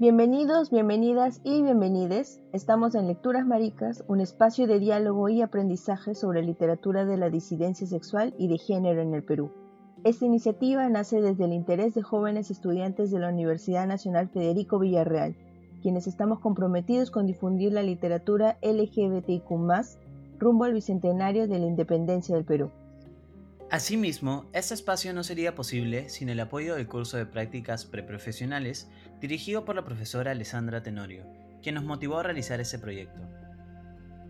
Bienvenidos, bienvenidas y bienvenides. Estamos en Lecturas Maricas, un espacio de diálogo y aprendizaje sobre literatura de la disidencia sexual y de género en el Perú. Esta iniciativa nace desde el interés de jóvenes estudiantes de la Universidad Nacional Federico Villarreal, quienes estamos comprometidos con difundir la literatura LGBTIQ rumbo al bicentenario de la independencia del Perú. Asimismo, este espacio no sería posible sin el apoyo del curso de prácticas preprofesionales dirigido por la profesora Alessandra Tenorio, quien nos motivó a realizar ese proyecto.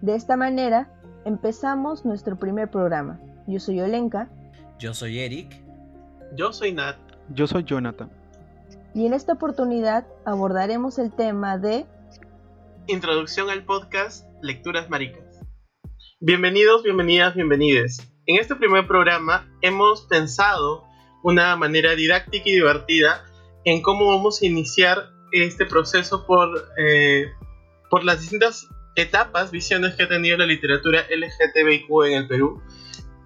De esta manera, empezamos nuestro primer programa. Yo soy Olenka. Yo soy Eric. Yo soy Nat. Yo soy Jonathan. Y en esta oportunidad abordaremos el tema de Introducción al podcast Lecturas Maricas. Bienvenidos, bienvenidas, bienvenides. En este primer programa hemos pensado una manera didáctica y divertida en cómo vamos a iniciar este proceso por, eh, por las distintas etapas, visiones que ha tenido la literatura LGTBIQ en el Perú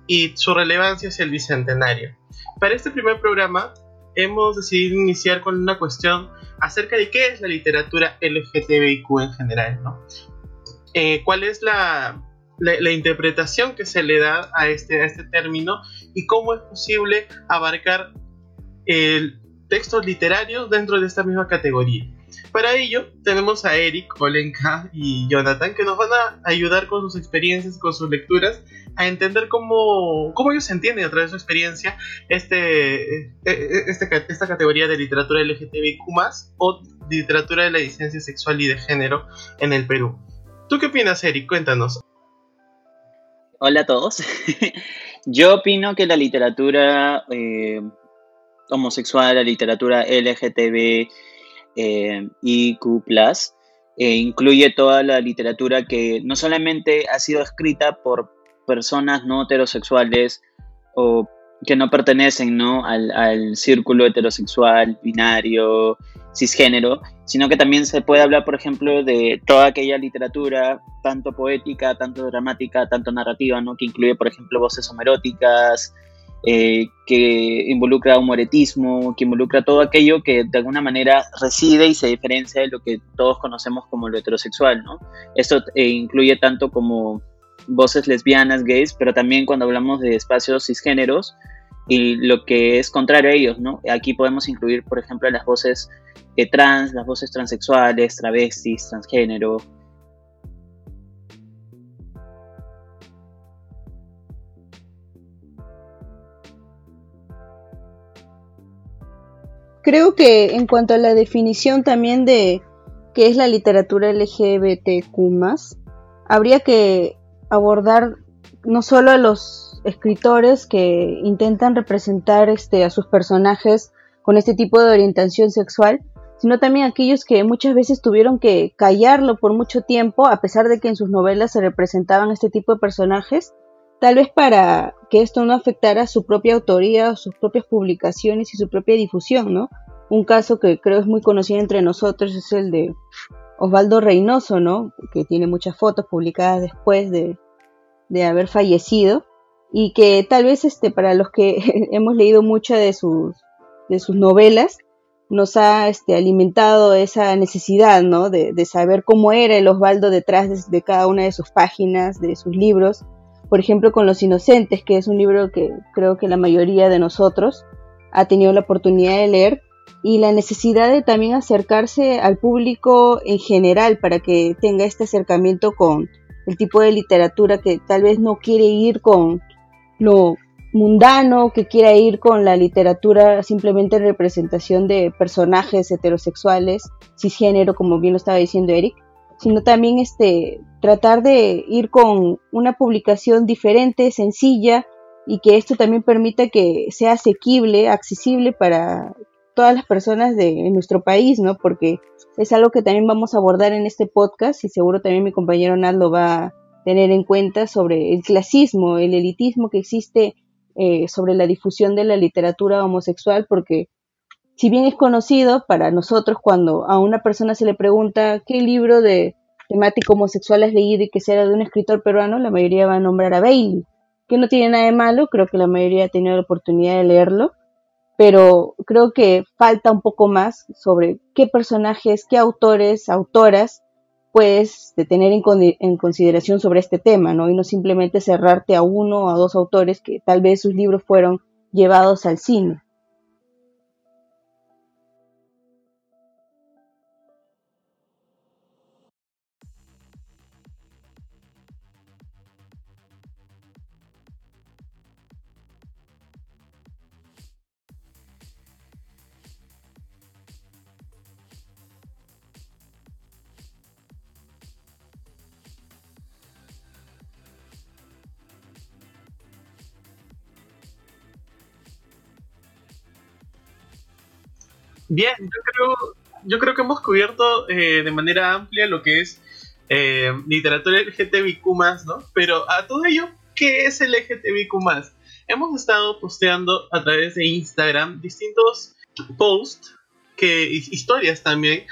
y su relevancia hacia el bicentenario. Para este primer programa hemos decidido iniciar con una cuestión acerca de qué es la literatura LGTBIQ en general, ¿no? Eh, ¿Cuál es la, la, interpretación que se le da a este, a este término y cómo es posible abarcar el textos literarios dentro de esta misma categoría. Para ello tenemos a Eric, Olenka y Jonathan que nos van a ayudar con sus experiencias, con sus lecturas, a entender cómo, cómo ellos entienden a través de su experiencia este, e, e, este, esta categoría de literatura LGTBIQ o literatura de la licencia sexual y de género en el Perú. ¿Tú qué opinas, Eric? Cuéntanos. Hola a todos. Yo opino que la literatura eh, homosexual, la literatura LGTB eh, Q+, eh, incluye toda la literatura que no solamente ha sido escrita por personas no heterosexuales o que no pertenecen ¿no? Al, al, círculo heterosexual, binario, cisgénero, sino que también se puede hablar, por ejemplo, de toda aquella literatura, tanto poética, tanto dramática, tanto narrativa, ¿no? que incluye, por ejemplo, voces homeróticas, eh, que involucra humoretismo, que involucra todo aquello que de alguna manera reside y se diferencia de lo que todos conocemos como lo heterosexual. ¿no? Esto eh, incluye tanto como voces lesbianas, gays, pero también cuando hablamos de espacios cisgéneros, y lo que es contrario a ellos, ¿no? Aquí podemos incluir, por ejemplo, las voces eh, trans, las voces transexuales, travestis, transgénero. Creo que en cuanto a la definición también de qué es la literatura LGBTQ, habría que abordar no solo a los escritores que intentan representar este, a sus personajes con este tipo de orientación sexual, sino también aquellos que muchas veces tuvieron que callarlo por mucho tiempo, a pesar de que en sus novelas se representaban este tipo de personajes, tal vez para que esto no afectara su propia autoría, sus propias publicaciones y su propia difusión, ¿no? Un caso que creo es muy conocido entre nosotros es el de Osvaldo Reynoso, ¿no? Que tiene muchas fotos publicadas después de, de haber fallecido y que tal vez este para los que hemos leído mucho de sus de sus novelas nos ha este, alimentado esa necesidad ¿no? de, saber cómo era el Osvaldo detrás de, cada una de sus páginas, de sus libros. Por ejemplo, con Los Inocentes, que es un libro que creo que la mayoría de nosotros ha tenido la oportunidad de leer, y la necesidad de también acercarse al público en general para que tenga este acercamiento con el tipo de literatura que tal vez no quiere ir con lo mundano que quiera ir con la literatura simplemente representación de personajes heterosexuales, cisgénero, como bien lo estaba diciendo Eric, sino también este tratar de ir con una publicación diferente, sencilla y que esto también permita que sea asequible, accesible para todas las personas de nuestro país, ¿no? Porque es algo que también vamos a abordar en este podcast y seguro también mi compañero Nat lo va a tener en cuenta sobre el clasismo, el elitismo que existe eh, sobre la difusión de la literatura homosexual, porque si bien es conocido para nosotros cuando a una persona se le pregunta qué libro de temática homosexual has leído y que sea de un escritor peruano, la mayoría va a nombrar a Bailey, que no tiene nada de malo, creo que la mayoría ha tenido la oportunidad de leerlo, pero creo que falta un poco más sobre qué personajes, qué autores, autoras puedes tener en, en, consideración sobre este tema, ¿no? Y no simplemente cerrarte a uno o a dos autores que tal vez sus libros fueron llevados al cine. Bien, yo creo, yo creo que hemos cubierto eh, de manera amplia lo que es eh, literatura LGTBIQ, ¿no? Pero a todo ello, ¿qué es LGTBIQ? Hemos estado posteando a través de Instagram distintos posts, que, historias también,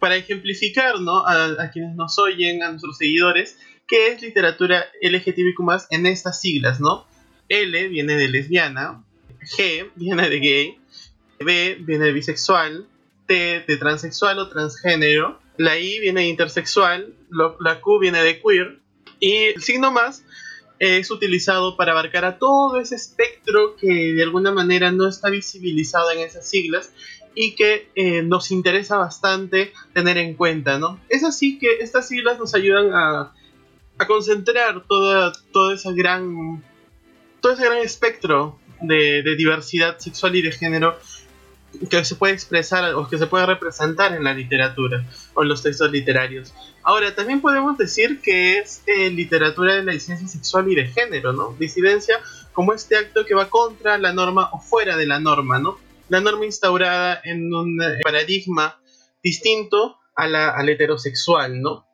para ejemplificar ¿no? a, a quienes nos oyen, a nuestros seguidores, qué es literatura LGTBIQ en estas siglas, ¿no? L viene de lesbiana, G viene de gay, B viene de bisexual, T de transexual o transgénero, la I viene de intersexual, la Q viene de queer y el signo más es utilizado para abarcar a todo ese espectro que de alguna manera no está visibilizado en esas siglas y que eh, nos interesa bastante tener en cuenta, ¿no? Es así que estas siglas nos ayudan a, concentrar toda, toda esa gran, todo ese gran espectro de, de diversidad sexual y de género que se puede expresar o que se puede representar en la literatura o en los textos literarios. Ahora, también podemos decir que es eh, literatura de la disidencia sexual y de género, ¿no? Disidencia como este acto que va contra la norma o fuera de la norma, ¿no? La norma instaurada en un eh, paradigma distinto a la, al heterosexual, ¿no?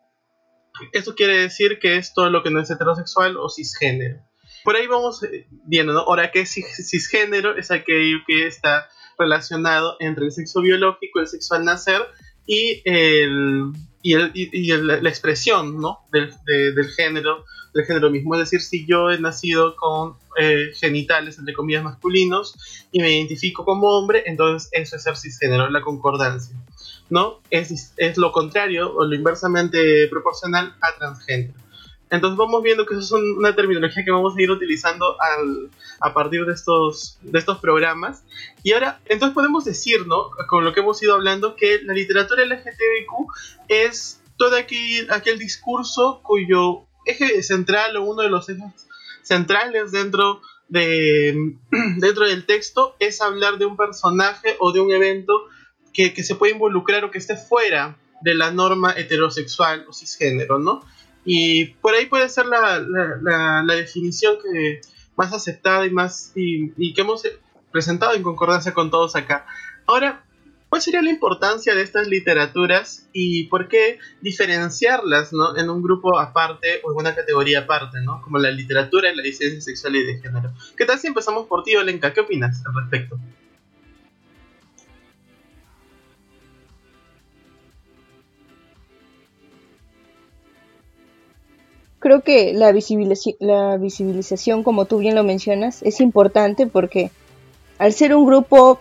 Esto quiere decir que es todo lo que no es heterosexual o cisgénero. Por ahí vamos eh, viendo, ¿no? Ahora, ¿qué es cisgénero? Es aquello que está relacionado entre el sexo biológico, el sexo al nacer y, el, y, el, y la expresión ¿no? del, del, género, del género mismo. Es decir, si yo he nacido con eh, genitales, entre comillas, masculinos y me identifico como hombre, entonces eso es ser cisgénero, la concordancia. ¿no? Es, es lo contrario o lo inversamente proporcional a transgénero. Entonces vamos viendo que eso es una terminología que vamos a ir utilizando a partir de estos, de estos programas. Y ahora, entonces podemos decir, ¿no? Con lo que hemos ido hablando, que la literatura LGTBQ es todo aquel, aquel discurso cuyo eje central o uno de los ejes centrales dentro, de, dentro del texto es hablar de un personaje o de un evento que, que se puede involucrar o que esté fuera de la norma heterosexual o cisgénero, ¿no? Y por ahí puede ser la, la, definición que más aceptada y más y, que hemos presentado en concordancia con todos acá. Ahora, ¿cuál sería la importancia de estas literaturas y por qué diferenciarlas ¿no? en un grupo aparte o en una categoría aparte, ¿no? como la literatura y la disidencia sexual y de género? ¿Qué tal si empezamos por ti, Olenka? ¿Qué opinas al respecto? Creo que la, visibilización, como tú bien lo mencionas, es importante porque al ser un grupo,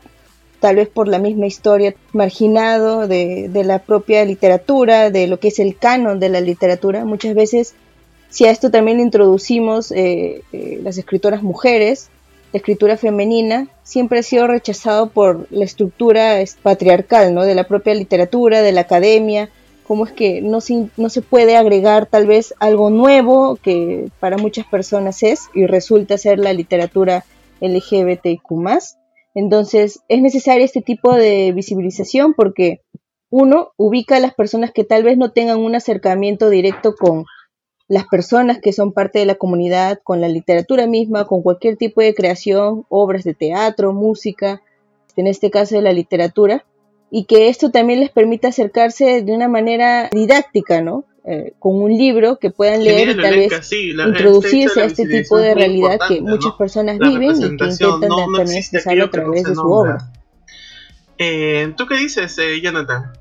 tal vez por la misma historia, marginado de, la propia literatura, de lo que es el canon de la literatura, muchas veces, si a esto también introducimos eh, eh, las escritoras mujeres, la escritura femenina siempre ha sido rechazado por la estructura patriarcal, ¿no? De la propia literatura, de la academia, cómo es que no se, no se puede agregar tal vez algo nuevo que para muchas personas es y resulta ser la literatura LGBTQ+. Entonces es necesario este tipo de visibilización porque uno ubica a las personas que tal vez no tengan un acercamiento directo con las personas que son parte de la comunidad, con la literatura misma, con cualquier tipo de creación, obras de teatro, música, en este caso de la literatura, y que esto también les permita acercarse de una manera didáctica, ¿no? Eh, con un libro que puedan leer y tal vez introducirse a este tipo de realidad que muchas personas viven y que intentan también expresarlo a través de su obra. Eh, ¿Tú qué dices, eh, Jonathan?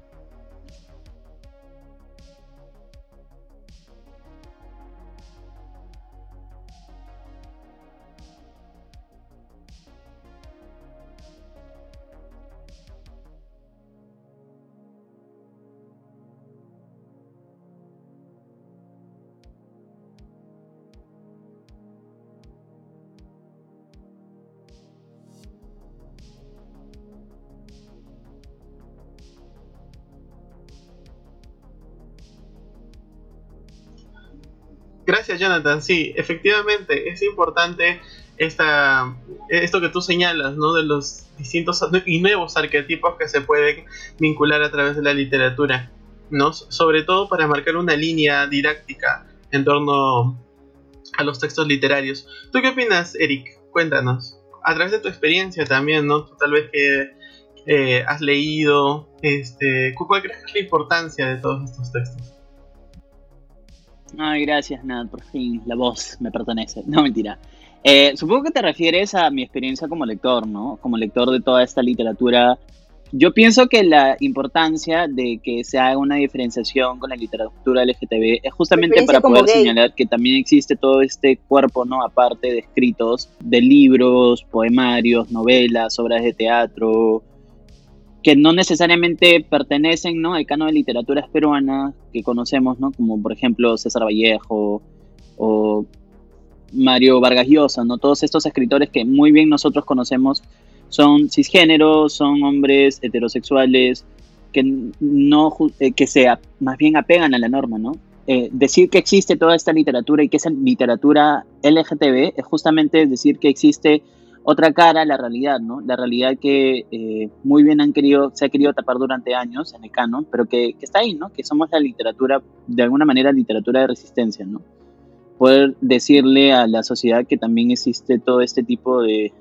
Gracias, Jonathan. Sí, efectivamente, es importante esta, esto que tú señalas, ¿no? De los distintos y nuevos arquetipos que se pueden vincular a través de la literatura, ¿no? Sobre todo para marcar una línea didáctica en torno a los textos literarios. ¿Tú qué opinas, Eric? Cuéntanos. A través de tu experiencia también, ¿no? tal vez que eh, has leído, este, ¿cuál crees que es la importancia de todos estos textos? Ay, gracias, Nat, por fin, la voz me pertenece. No, mentira. Eh, supongo que te refieres a mi experiencia como lector, ¿no? Como lector de toda esta literatura. Yo pienso que la importancia de que se haga una diferenciación con la literatura LGTB es justamente para poder señalar que también existe todo este cuerpo, ¿no? Aparte de escritos, de libros, poemarios, novelas, obras de teatro, que no necesariamente pertenecen ¿no? al canon de literaturas peruanas que conocemos, ¿no? como por ejemplo César Vallejo o Mario Vargas Llosa, ¿no? todos estos escritores que muy bien nosotros conocemos son cisgéneros, son hombres heterosexuales que no eh, que se más bien apegan a la norma, ¿no? Eh, decir que existe toda esta literatura y que esa literatura LGTB es justamente decir que existe otra cara la realidad, ¿no? La realidad que eh, muy bien han querido, se ha querido tapar durante años en el canon, pero que, está ahí, ¿no? Que somos la literatura, de alguna manera, literatura de resistencia, ¿no? Poder decirle a la sociedad que también existe todo este tipo de,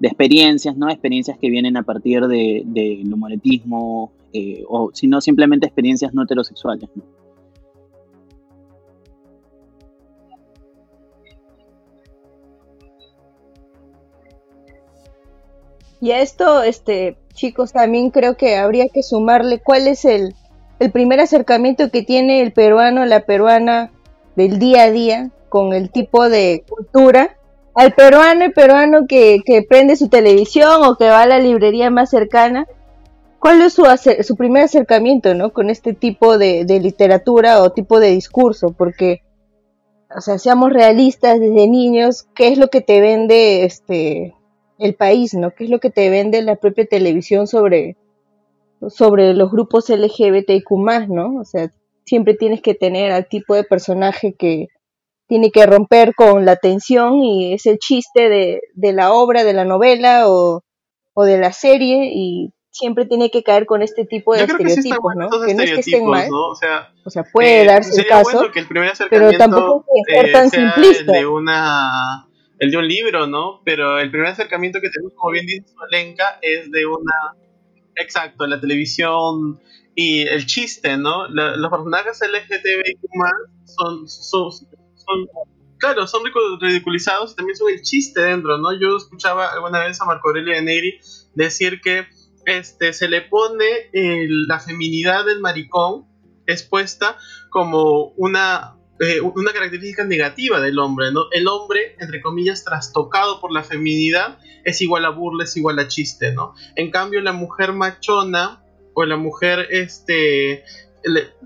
de experiencias, ¿no? Experiencias que vienen a partir del de, eh, o si no, simplemente experiencias no heterosexuales, ¿no? Y a esto, este, chicos, también creo que habría que sumarle cuál es el, el primer acercamiento que tiene el peruano, la peruana del día a día con el tipo de cultura. Al peruano, el peruano que, que prende su televisión o que va a la librería más cercana, ¿cuál es su, su primer acercamiento, ¿no? Con este tipo de, de literatura o tipo de discurso, porque, o sea, seamos realistas desde niños, ¿qué es lo que te vende este el país, ¿no? ¿Qué es lo que te vende la propia televisión sobre, sobre los grupos LGBTIQ+, ¿no? O sea, siempre tienes que tener al tipo de personaje que tiene que romper con la tensión y es el chiste de, de la obra, de la novela o, o, de la serie y siempre tiene que caer con este tipo de estereotipos, ¿no? Que no es que estén mal, ¿no? O sea, o sea puede eh, darse el caso, pero tampoco es ser tan simplista. De una el de un libro, ¿no? Pero el primer acercamiento que tenemos, como bien dice Solenka, es de una... Exacto, la televisión y el chiste, ¿no? los personajes LGTBIQ son, son, son, claro, son ridiculizados y también son el chiste dentro, ¿no? Yo escuchaba alguna vez a Marco Aurelio de Negri decir que este, se le pone la feminidad del maricón expuesta como una eh, una característica negativa del hombre, ¿no? El hombre, entre comillas, trastocado por la feminidad, es igual a burla, es igual a chiste, ¿no? En cambio, la mujer machona o la mujer este,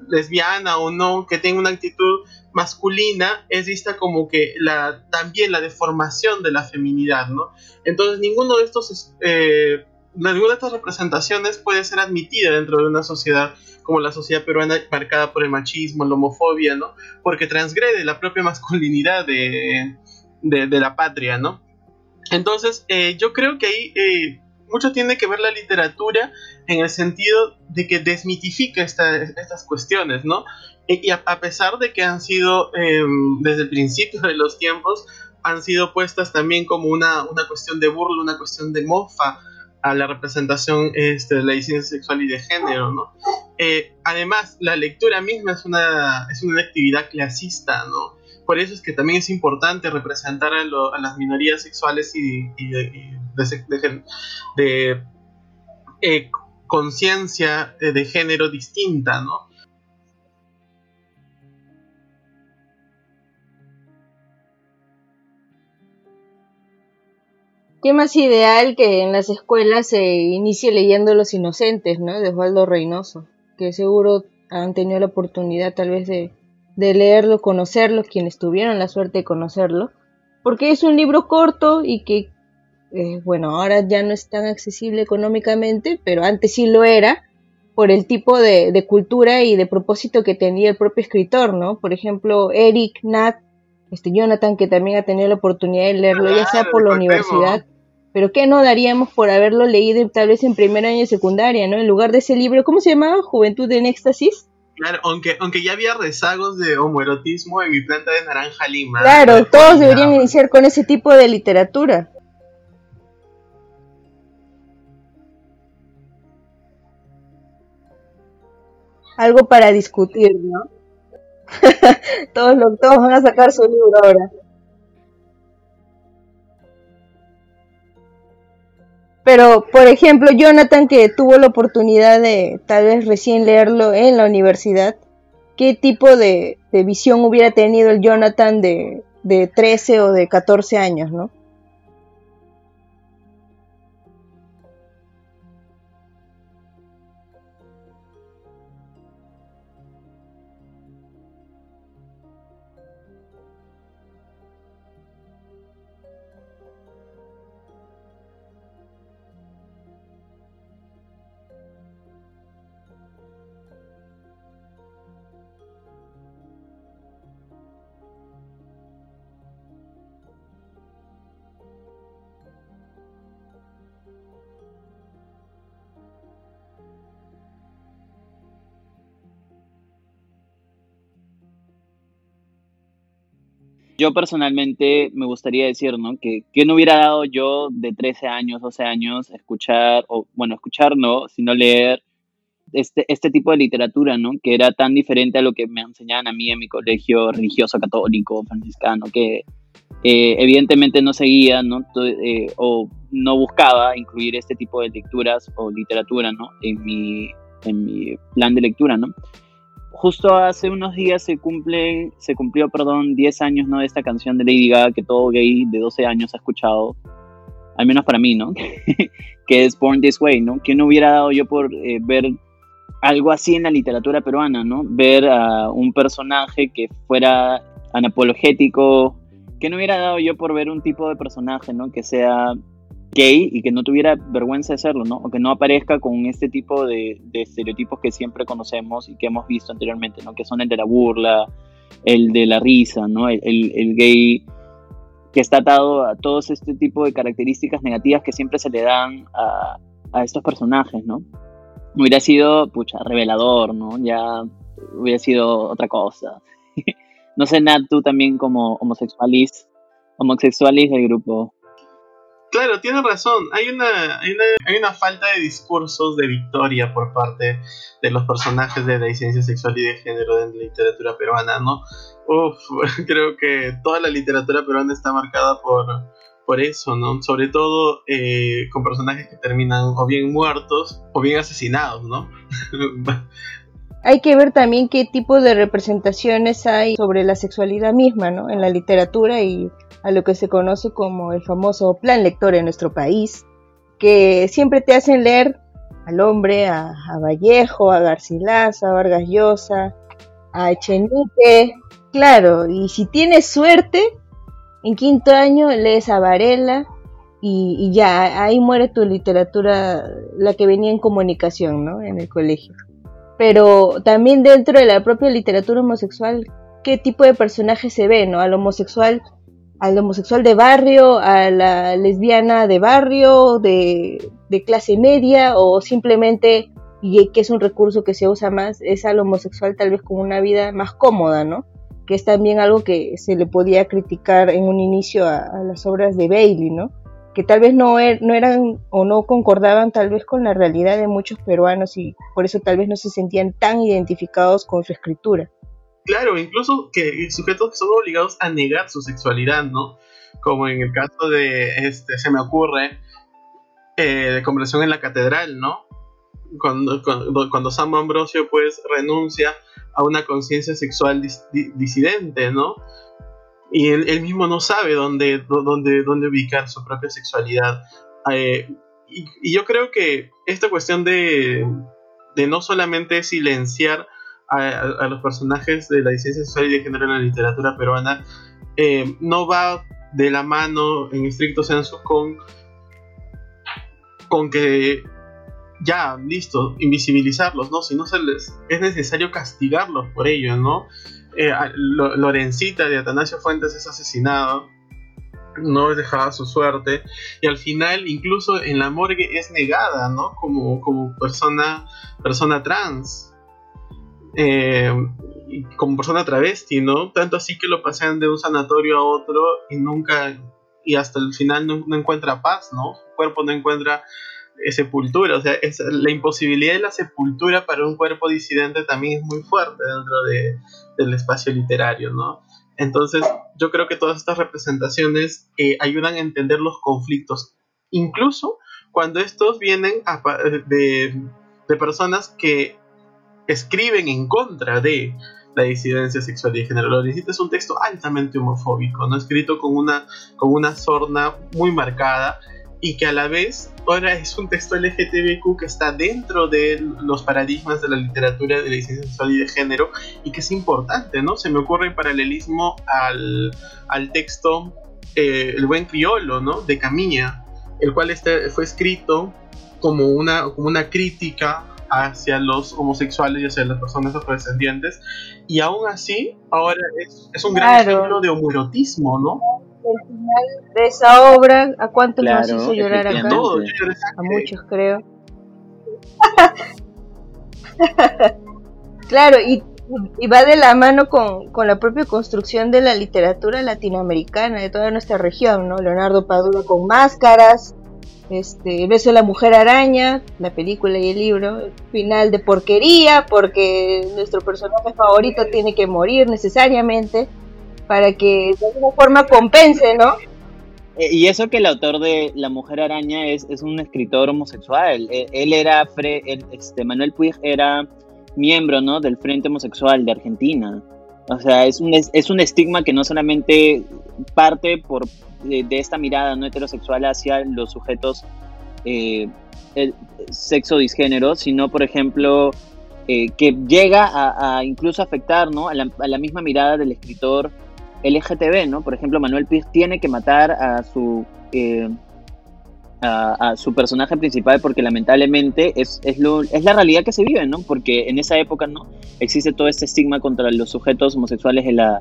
lesbiana o no, que tenga una actitud masculina, es vista como que la, también la deformación de la feminidad, ¿no? Entonces, ninguno de estos... Eh, ninguna de estas representaciones puede ser admitida dentro de una sociedad como la sociedad peruana marcada por el machismo, la homofobia, ¿no? Porque transgrede la propia masculinidad de, la patria, ¿no? Entonces, eh, yo creo que ahí eh, mucho tiene que ver la literatura en el sentido de que desmitifica estas cuestiones, ¿no? Y, a, pesar de que han sido, em, desde el principio de los tiempos, han sido puestas también como una, una cuestión de burla, una cuestión de mofa, a la representación este, de la disidencia sexual y de género, ¿no? Eh, además, la lectura misma es una, es una actividad clasista, ¿no? Por eso es que también es importante representar a, las minorías sexuales y, de, eh, conciencia eh, de género distinta, ¿no? Qué más ideal que en las escuelas se inicie leyendo Los Inocentes, ¿no? De Osvaldo Reynoso, que seguro han tenido la oportunidad tal vez de, leerlo, conocerlo, quienes tuvieron la suerte de conocerlo, porque es un libro corto y que, eh, bueno, ahora ya no es tan accesible económicamente, pero antes sí lo era, por el tipo de, de, cultura y de propósito que tenía el propio escritor, ¿no? Por ejemplo, Eric, Nat, este Jonathan, que también ha tenido la oportunidad de leerlo, ya sea por la universidad, pero ¿qué no daríamos por haberlo leído tal vez en primer año de secundaria, ¿no? En lugar de ese libro, ¿cómo se llamaba? Juventud en éxtasis. Claro, aunque, aunque ya había rezagos de homoerotismo en mi planta de naranja lima. Claro, todos deberían iniciar con ese tipo de literatura. Algo para discutir, ¿no? todos, todos van a sacar su libro ahora. Pero, por ejemplo, Jonathan, que tuvo la oportunidad de tal vez recién leerlo en la universidad, ¿qué tipo de, visión hubiera tenido el Jonathan de, de 13 o de 14 años, no? Yo personalmente me gustaría decir, ¿no? Que, que no hubiera dado yo de 13 años, 12 años, escuchar, o bueno, escuchar no, sino leer este, este tipo de literatura, ¿no? Que era tan diferente a lo que me enseñaban a mí en mi colegio religioso católico, franciscano, que eh, evidentemente no seguía, ¿no? Eh, o no buscaba incluir este tipo de lecturas o literatura, ¿no? En mi, en mi plan de lectura, ¿no? Justo hace unos días se cumple, se cumplió, perdón, 10 años, ¿no? De esta canción de Lady Gaga que todo gay de 12 años ha escuchado, al menos para mí, ¿no? que es Born This Way, ¿no? No hubiera dado yo por eh, ver algo así en la literatura peruana, ¿no? Ver a un personaje que fuera anapologético, que no hubiera dado yo por ver un tipo de personaje, ¿no? Que sea gay y que no tuviera vergüenza de serlo, ¿no? O que no aparezca con este tipo de, estereotipos que siempre conocemos y que hemos visto anteriormente, ¿no? Que son el de la burla, el de la risa, ¿no? El, gay que está atado a todos este tipo de características negativas que siempre se le dan a, a estos personajes, ¿no? Hubiera sido, pucha, revelador, ¿no? Ya hubiera sido otra cosa. no sé, Nat, tú también como homosexualis, homosexualis del grupo. Claro, tiene razón. Hay una, hay una, hay una falta de discursos de victoria por parte de los personajes de la disidencia sexual y de género en la literatura peruana, ¿no? Uf, creo que toda la literatura peruana está marcada por, por eso, ¿no? Sobre todo eh, con personajes que terminan o bien muertos o bien asesinados, ¿no? hay que ver también qué tipo de representaciones hay sobre la sexualidad misma, ¿no? En la literatura y a lo que se conoce como el famoso plan lector en nuestro país, que siempre te hacen leer al hombre, a, Vallejo, a Garcilaso, a Vargas Llosa, a Echenique, claro, y si tienes suerte, en quinto año lees a Varela y, y, ya, ahí muere tu literatura, la que venía en comunicación, ¿no? En el colegio. Pero también dentro de la propia literatura homosexual, ¿qué tipo de personaje se ve, ¿no? Al homosexual al homosexual de barrio, a la lesbiana de barrio, de, clase media o simplemente, y que es un recurso que se usa más, es al homosexual tal vez con una vida más cómoda, ¿no? Que es también algo que se le podía criticar en un inicio a, las obras de Bailey, ¿no? Que tal vez er, no eran o no concordaban tal vez con la realidad de muchos peruanos y por eso tal vez no se sentían tan identificados con su escritura. Claro, incluso que sujetos que son obligados a negar su sexualidad, ¿no? Como en el caso de, este, se me ocurre, eh, de conversión en la catedral, ¿no? Cuando, cuando, Ambrosio pues renuncia a una conciencia sexual disidente, ¿no? Y él, mismo no sabe dónde, dónde, dónde ubicar su propia sexualidad. Eh, y, y, yo creo que esta cuestión de, de no solamente silenciar a, los personajes de la licencia sexual y de género en la literatura peruana eh, no va de la mano en estricto senso con, con que ya, listo, invisibilizarlos, ¿no? Si no se les, es necesario castigarlos por ello, ¿no? Eh, Lorencita de Atanasio Fuentes es asesinado, no es dejada su suerte, y al final incluso en la morgue es negada, ¿no? Como, como persona, persona trans. Eh, como persona travesti, ¿no? Tanto así que lo pasean de un sanatorio a otro y nunca, y hasta el final no, encuentra paz, ¿no? Su cuerpo no encuentra sepultura, o sea, la imposibilidad de la sepultura para un cuerpo disidente también es muy fuerte dentro de, del espacio literario, ¿no? Entonces, yo creo que todas estas representaciones eh, ayudan a entender los conflictos, incluso cuando estos vienen de personas que escriben en contra de la disidencia sexual y de género. Lo necesita es un texto altamente homofóbico, ¿no? escrito con una, con una sorna muy marcada y que a la vez ahora es un texto LGTBQ que está dentro de los paradigmas de la literatura de la disidencia sexual y de género y que es importante, ¿no? Se me ocurre en paralelismo al, al texto eh, El buen criollo, ¿no? De Camilla, el cual este fue escrito como una, como una crítica hacia los homosexuales y hacia las personas afrodescendientes. Y aún así, ahora es, un gran ejemplo de homoerotismo, ¿no? El final de esa obra, ¿a cuántos nos hizo llorar acá? A muchos, creo. claro, y, y, va de la mano con, con, la propia construcción de la literatura latinoamericana, de toda nuestra región, ¿no? Leonardo Padura con máscaras, este, Beso de la Mujer Araña, la película y el libro, final de porquería, porque nuestro personaje favorito tiene que morir necesariamente para que de alguna forma compense, ¿no? Eh, y eso que el autor de La Mujer Araña es, es un escritor homosexual. E, él, era, este, Manuel Puig era miembro, ¿no? Del Frente Homosexual de Argentina. O sea, es un, es un estigma que no solamente parte por, de, esta mirada no heterosexual hacia los sujetos eh, sexo disgénero, sino, por ejemplo, eh, que llega a, incluso afectar ¿no? a, la, misma mirada del escritor LGTB, ¿no? Por ejemplo, Manuel Piz tiene que matar a su, eh, a, su personaje principal porque lamentablemente es, es, lo, es, la realidad que se vive, ¿no? Porque en esa época, ¿no? Existe todo este estigma contra los sujetos homosexuales en la,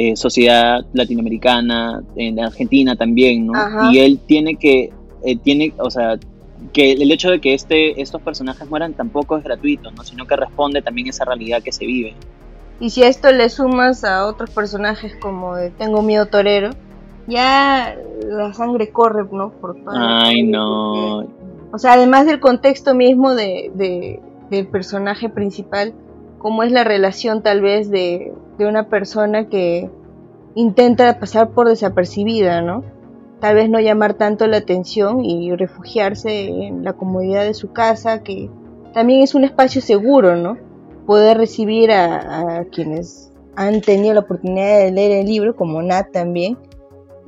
eh, sociedad latinoamericana, en Argentina también, ¿no? Y él tiene que, eh, tiene, o sea, que el hecho de que este, estos personajes mueran tampoco es gratuito, ¿no? Sino que responde también a esa realidad que se vive. Y si a esto le sumas a otros personajes como de Tengo miedo torero, ya la sangre corre, ¿no? Por Ay, no. o sea, además del contexto mismo de, de, del personaje principal, cómo es la relación tal vez de, de una persona que intenta pasar por desapercibida, ¿no? Tal vez no llamar tanto la atención y refugiarse en la comodidad de su casa, que también es un espacio seguro, ¿no? Poder recibir a, quienes han tenido la oportunidad de leer el libro, como Nat también,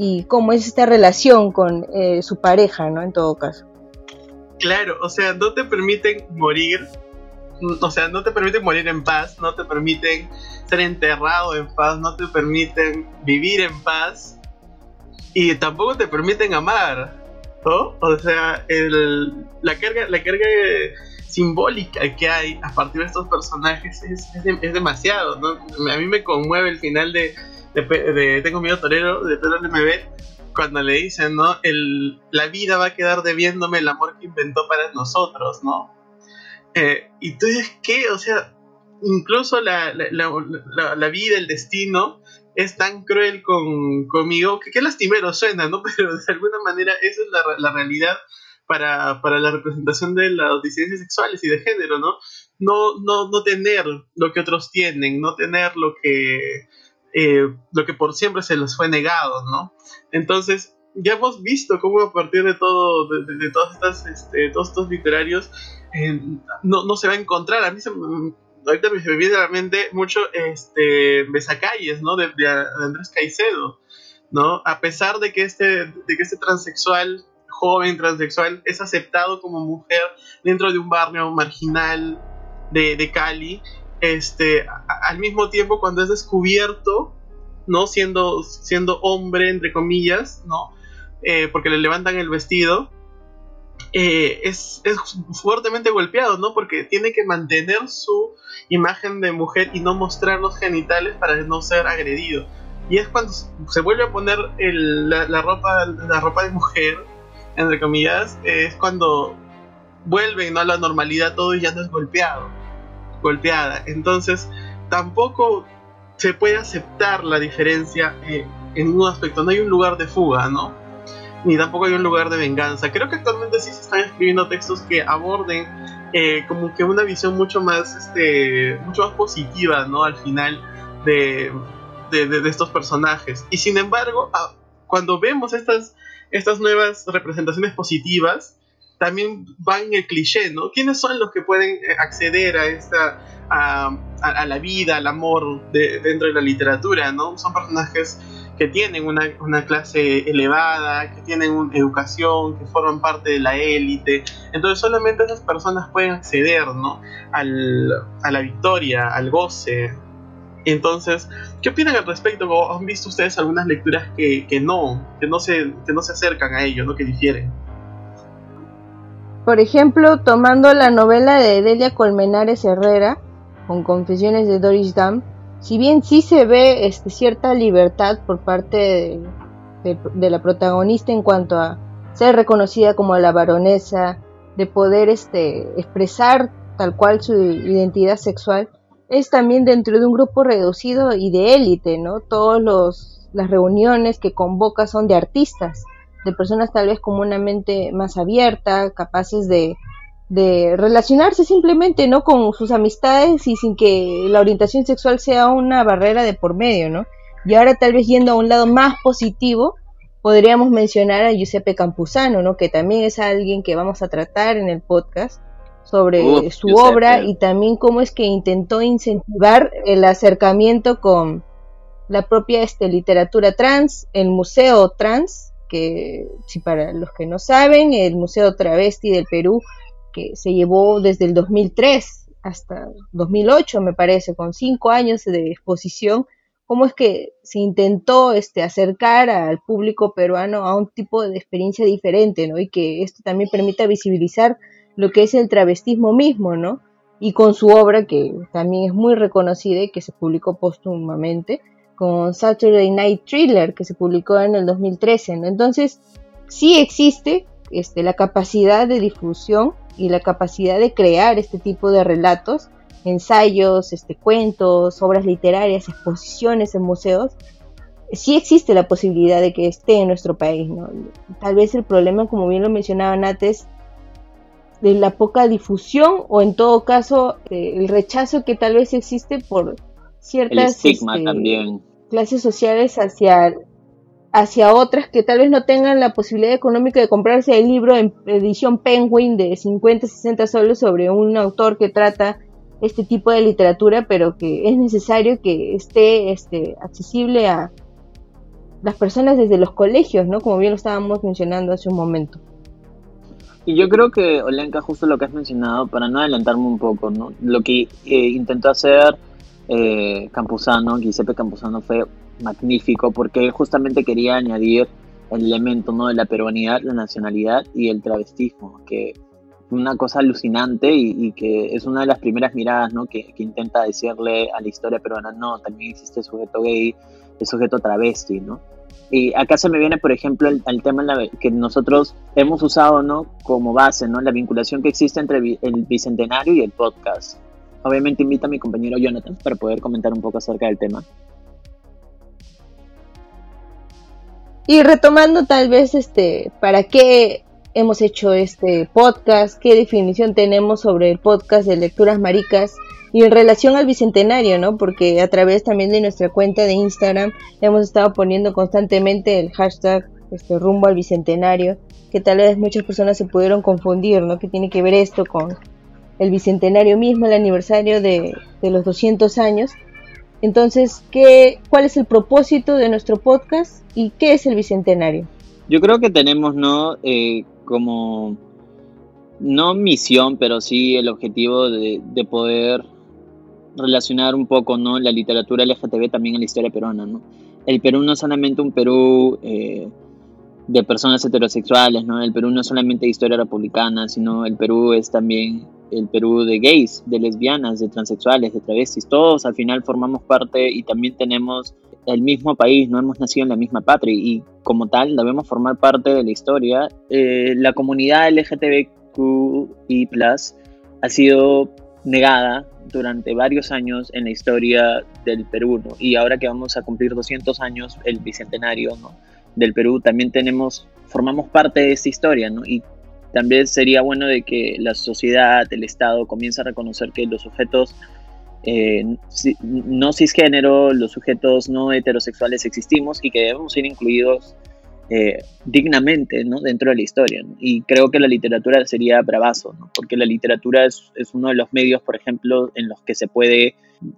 y cómo es esta relación con eh, su pareja, ¿no? En todo caso. Claro, o sea, no te permiten morir o sea, no te permiten morir en paz, no te permiten ser enterrado en paz, no te permiten vivir en paz y tampoco te permiten amar, ¿no? O sea, el, la, carga, la carga simbólica que hay a partir de estos personajes es, es, demasiado, ¿no? A mí me conmueve el final de, Tengo miedo torero, de Pedro MB, cuando le dicen, ¿no? La vida va a quedar debiéndome el amor que inventó para nosotros, ¿no? Eh, y tú dices, ¿qué? O sea, incluso la, la, vida, el destino, es tan cruel con, conmigo, que qué lastimero suena, ¿no? Pero de alguna manera esa es la, realidad para, para, la representación de las disidencias sexuales y de género, ¿no? No, no, no tener lo que otros tienen, no tener lo que, eh, lo que por siempre se les fue negado, ¿no? Entonces, ya hemos visto cómo a partir de todo, de, de, todas estas, este, todos estos literarios, no, no, se va a encontrar. A mí se, ahorita me viene a la mente mucho este, Besacalles, ¿no? De, de, Andrés Caicedo, ¿no? A pesar de que este, de que este transexual, joven transexual, es aceptado como mujer dentro de un barrio marginal de, de Cali, este, al mismo tiempo cuando es descubierto, ¿no? Siendo, siendo hombre, entre comillas, ¿no? Eh, porque le levantan el vestido, eh, es, es, fuertemente golpeado, ¿no? Porque tiene que mantener su imagen de mujer y no mostrar los genitales para no ser agredido. Y es cuando se vuelve a poner la, ropa, la ropa de mujer, entre comillas, es cuando vuelve ¿no? a la normalidad todo y ya no es golpeado, golpeada. Entonces, tampoco se puede aceptar la diferencia eh, en un aspecto. No hay un lugar de fuga, ¿no? Ni tampoco hay un lugar de venganza. Creo que actualmente sí se están escribiendo textos que aborden eh, como que una visión mucho más, este, mucho más positiva, ¿no? Al final de, de, estos personajes. Y sin embargo, cuando vemos estas, estas nuevas representaciones positivas, también van en el cliché, ¿no? ¿Quiénes son los que pueden eh, acceder a esta a, la vida, al amor dentro de la literatura, ¿no? Son personajes que tienen una, clase elevada, que tienen una educación, que forman parte de la élite. Entonces solamente esas personas pueden acceder, ¿no? Al, a la victoria, al goce. Entonces, ¿qué opinan al respecto? ¿Han visto ustedes algunas lecturas que, no, que no, se, que no se acercan a ello, ¿no? que difieren? Por ejemplo, tomando la novela de Delia Colmenares Herrera, con Confesiones de Doris Dam, si bien sí se ve este, cierta libertad por parte de, la protagonista en cuanto a ser reconocida como la baronesa, de poder este, expresar tal cual su identidad sexual, es también dentro de un grupo reducido y de élite, ¿no? Todas las reuniones que convoca son de artistas de personas tal vez comúnmente más abiertas, capaces de, de relacionarse simplemente, ¿no? Con sus amistades y sin que la orientación sexual sea una barrera de por medio, ¿no? Y ahora tal vez yendo a un lado más positivo, podríamos mencionar a Giuseppe Campuzano, ¿no? Que también es alguien que vamos a tratar en el podcast sobre su obra y también cómo es que intentó incentivar el acercamiento con la propia este, literatura trans, el museo trans, que si para los que no saben, el Museo Travesti del Perú, que se llevó desde el 2003 hasta 2008, me parece, con cinco años de exposición, cómo es que se intentó este, acercar al público peruano a un tipo de experiencia diferente, ¿no? Y que esto también permita visibilizar lo que es el travestismo mismo, ¿no? Y con su obra, que también es muy reconocida y que se publicó póstumamente, con Saturday Night Thriller que se publicó en el 2013. Entonces, sí existe este, la capacidad de difusión y la capacidad de crear este tipo de relatos, ensayos, este, cuentos, obras literarias, exposiciones en museos. Sí existe la posibilidad de que esté en nuestro país. Tal vez el problema, como bien lo mencionaba antes, de la poca difusión o en todo caso eh, el rechazo que tal vez existe por ciertas el estigma este, también clases sociales hacia, hacia otras que tal vez no tengan la posibilidad económica de comprarse el libro en edición Penguin de 50, 60 soles sobre un autor que trata este tipo de literatura, pero que es necesario que esté este, accesible a las personas desde los colegios, ¿no? Como bien lo estábamos mencionando hace un momento. Y yo creo que, Olenka, justo lo que has mencionado, para no adelantarme un poco, ¿no? Lo que eh, intentó hacer eh, Campuzano, Giuseppe Campuzano fue magnífico porque justamente quería añadir el elemento ¿no? de la peruanidad, la nacionalidad y el travestismo, que una cosa alucinante y, que es una de las primeras miradas ¿no? que, intenta decirle a la historia peruana, no, también existe sujeto gay, el sujeto travesti, ¿no? Y acá se me viene, por ejemplo, el, tema que nosotros hemos usado ¿no? como base, ¿no? la vinculación que existe entre el Bicentenario y el podcast. Obviamente invito a mi compañero Jonathan para poder comentar un poco acerca del tema. Y retomando tal vez este, ¿para qué hemos hecho este podcast? ¿Qué definición tenemos sobre el podcast de Lecturas Maricas? Y en relación al Bicentenario, ¿no? Porque a través también de nuestra cuenta de Instagram hemos estado poniendo constantemente el hashtag este, rumbo al Bicentenario, que tal vez muchas personas se pudieron confundir, ¿no? ¿Qué tiene que ver esto con el bicentenario mismo, el aniversario de, los 200 años. Entonces, ¿qué, ¿cuál es el propósito de nuestro podcast y qué es el bicentenario? Yo creo que tenemos, ¿no? Eh, como, no misión, pero sí el objetivo de, poder relacionar un poco, ¿no? La literatura LGTB también en la historia peruana, ¿no? El Perú no es solamente un Perú eh, de personas heterosexuales, ¿no? El Perú no es solamente historia republicana, sino el Perú es también el Perú de gays, de lesbianas, de transexuales, de travestis, todos al final formamos parte y también tenemos el mismo país, no hemos nacido en la misma patria y como tal debemos formar parte de la historia. Eh, la comunidad LGTBQI ha sido negada durante varios años en la historia del Perú y ahora que vamos a cumplir 200 años, el bicentenario del Perú, también tenemos, formamos parte de esta historia ¿no? También sería bueno de que la sociedad, el Estado comience a reconocer que los sujetos eh, no cisgénero, los sujetos no heterosexuales existimos y que debemos ser incluidos eh, dignamente ¿no? dentro de la historia. Y creo que la literatura sería bravazo, porque la literatura es, es, uno de los medios, por ejemplo, en los que se puede,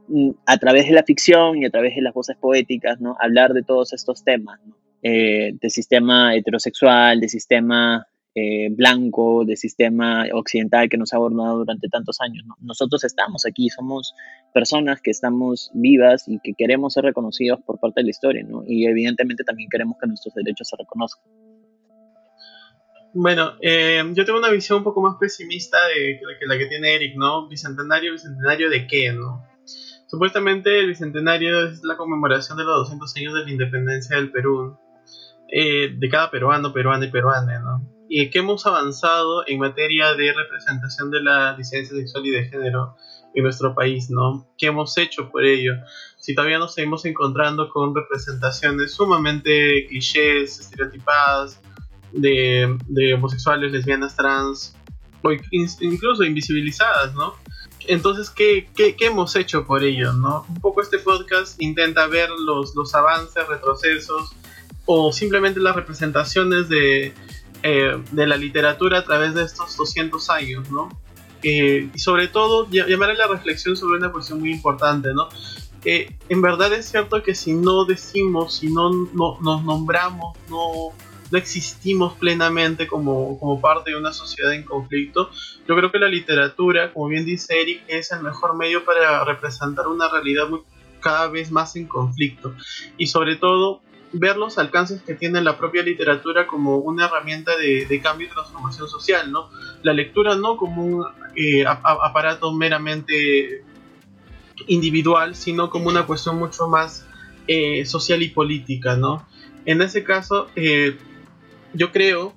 mm, a través de la ficción y a través de las voces poéticas, ¿no? hablar de todos estos temas, eh, de sistema heterosexual, de sistema eh, blanco, de sistema occidental que nos ha abordado durante tantos años. Nosotros estamos aquí, somos personas que estamos vivas y que queremos ser reconocidos por parte de la historia, ¿no? y evidentemente también queremos que nuestros derechos se reconozcan. Bueno, eh, yo tengo una visión un poco más pesimista de, que la que tiene Eric, ¿no? Bicentenario, bicentenario de qué, ¿no? Supuestamente el bicentenario es la conmemoración de los 200 años de la independencia del Perú, eh, de cada peruano, peruana y peruana, ¿no? Y que hemos avanzado en materia de representación de la disidencia sexual y de género en nuestro país, ¿no? ¿Qué hemos hecho por ello? Si todavía nos seguimos encontrando con representaciones sumamente clichés, estereotipadas de, de homosexuales, lesbianas, trans, o incluso invisibilizadas, ¿no? Entonces, ¿qué, ¿qué, qué, hemos hecho por ello? ¿no? Un poco este podcast intenta ver los, los avances, retrocesos o simplemente las representaciones de, eh, de la literatura a través de estos 200 años, ¿no? Eh, y sobre todo llamar a la reflexión sobre una cuestión muy importante, ¿no? Eh, en verdad es cierto que si no decimos, si no, no nos nombramos, no, no existimos plenamente como, como, parte de una sociedad en conflicto, yo creo que la literatura, como bien dice Eric, es el mejor medio para representar una realidad cada vez más en conflicto. Y sobre todo ver los alcances que tiene la propia literatura como una herramienta de, cambio y transformación social, ¿no? La lectura no como un eh, aparato meramente individual, sino como una cuestión mucho más eh, social y política, ¿no? En ese caso, eh, yo creo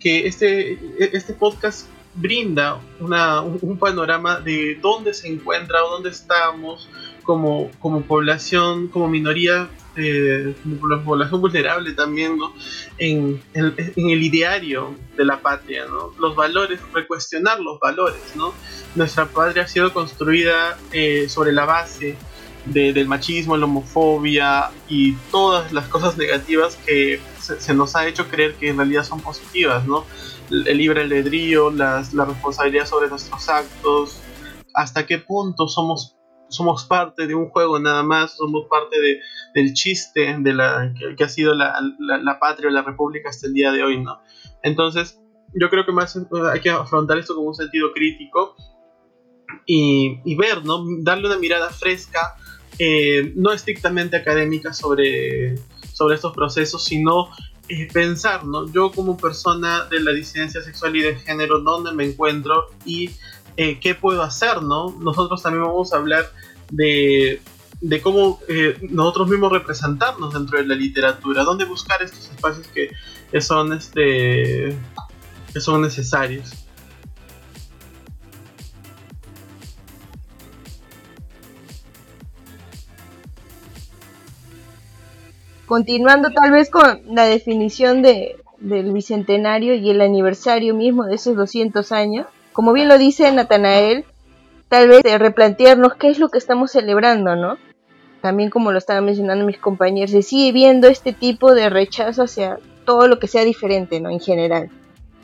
que este, este podcast brinda una, un, panorama de dónde se encuentra o dónde estamos como, como población, como minoría eh, la población vulnerable también, ¿no? En, el ideario de la patria, ¿no? Los valores, recuestionar los valores, ¿no? Nuestra patria ha sido construida eh, sobre la base del machismo, la homofobia y todas las cosas negativas que se, nos ha hecho creer que en realidad son positivas, ¿no? El, libre albedrío, las, la responsabilidad sobre nuestros actos, hasta qué punto somos somos parte de un juego nada más, somos parte de, del chiste de la, que, ha sido la, la, patria o la república hasta el día de hoy, ¿no? Entonces, yo creo que más hay que afrontar esto con un sentido crítico y, y ver, ¿no? Darle una mirada fresca, eh, no estrictamente académica sobre, sobre estos procesos, sino eh, pensar, ¿no? Yo como persona de la disidencia sexual y de género, ¿dónde me encuentro? Y eh, qué puedo hacer, ¿no? Nosotros también vamos a hablar de, cómo eh, nosotros mismos representarnos dentro de la literatura, dónde buscar estos espacios que, son, este, que son necesarios. Continuando tal vez con la definición de, del bicentenario y el aniversario mismo de esos 200 años, como bien lo dice Natanael, tal vez replantearnos qué es lo que estamos celebrando, ¿no? También como lo estaban mencionando mis compañeros, se sigue viendo este tipo de rechazo hacia todo lo que sea diferente, ¿no? En general.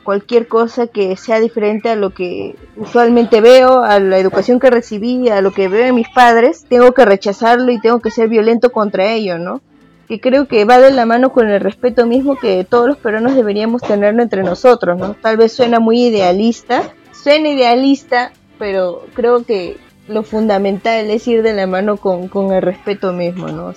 Cualquier cosa que sea diferente a lo que usualmente veo, a la educación que recibí, a lo que veo en mis padres, tengo que rechazarlo y tengo que ser violento contra ello, ¿no? Que creo que va de la mano con el respeto mismo que todos los peruanos deberíamos tenerlo entre nosotros, ¿no? Tal vez suena muy idealista, suena idealista, pero creo que lo fundamental es ir de la mano con, con el respeto mismo, ¿no?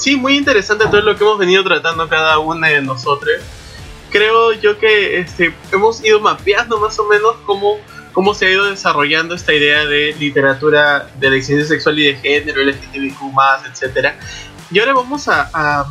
Sí, muy interesante todo lo que hemos venido tratando cada una de nosotros. Creo yo que este, hemos ido mapeando más o menos cómo, cómo se ha ido desarrollando esta idea de literatura de la sexual y de género, LGTBQ, etc. Y ahora vamos a, a,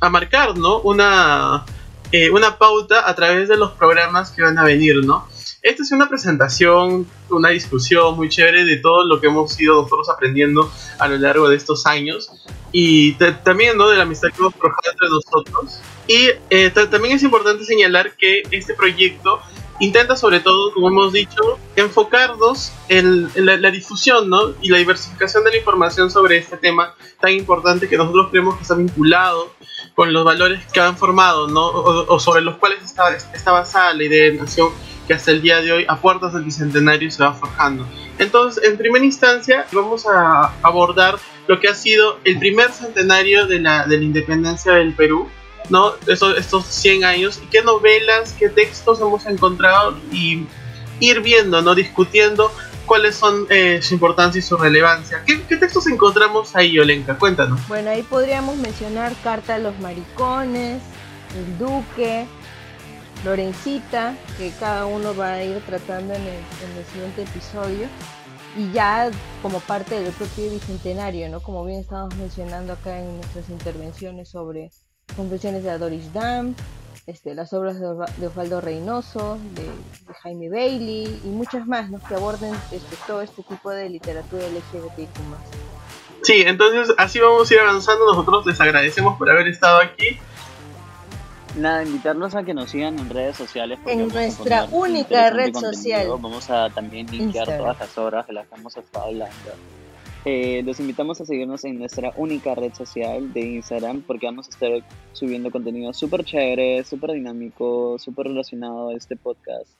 a marcar ¿no? una, eh, una pauta a través de los programas que van a venir, ¿no? Esta es una presentación, una discusión muy chévere de todo lo que hemos ido nosotros aprendiendo a lo largo de estos años y también ¿no? de la amistad que hemos forjado entre nosotros. Y eh, también es importante señalar que este proyecto intenta sobre todo, como hemos dicho, enfocarnos en, la, difusión ¿no? y la diversificación de la información sobre este tema tan importante que nosotros creemos que está vinculado con los valores que han formado ¿no? o, sobre los cuales está, está basada la idea de nación que hasta el día de hoy, a puertas del bicentenario, se va forjando. Entonces, en primera instancia, vamos a abordar lo que ha sido el primer centenario de la, de la independencia del Perú, ¿no? Estos, estos 100 años, y qué novelas, qué textos hemos encontrado y ir viendo, ¿no? Discutiendo cuáles son eh, su importancia y su relevancia. ¿Qué, ¿Qué, textos encontramos ahí, Olenka? Cuéntanos. Bueno, ahí podríamos mencionar Carta a los Maricones, El Duque, Lorencita, que cada uno va a ir tratando en el, siguiente episodio. Y ya como parte del propio bicentenario, ¿no? Como bien estamos mencionando acá en nuestras intervenciones sobre Confesiones de Doris Dam, este, las obras de, Osvaldo Reynoso, de, Jaime Bailey y muchas más ¿no? que aborden este, todo este tipo de literatura LGBTIQ+. Sí, entonces así vamos a ir avanzando. Nosotros les agradecemos por haber estado aquí. Nada, invitarlos a que nos sigan en redes sociales. En nuestra única red social. Vamos a también limpiar todas las obras de las que hemos estado hablando. Eh, los invitamos a seguirnos en nuestra única red social de Instagram porque vamos a estar subiendo contenido súper chévere, súper dinámico, súper relacionado a este podcast.